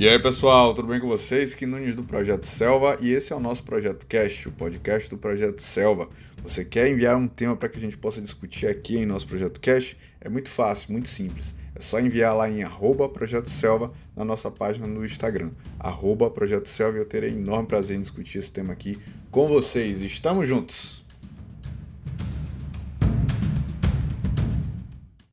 E aí pessoal, tudo bem com vocês? Que Nunes do Projeto Selva e esse é o nosso Projeto Cast, o podcast do Projeto Selva. Você quer enviar um tema para que a gente possa discutir aqui em nosso Projeto Cast? É muito fácil, muito simples. É só enviar lá em arroba Projeto Selva na nossa página no Instagram, arroba Projeto Selva e eu terei enorme prazer em discutir esse tema aqui com vocês. Estamos juntos!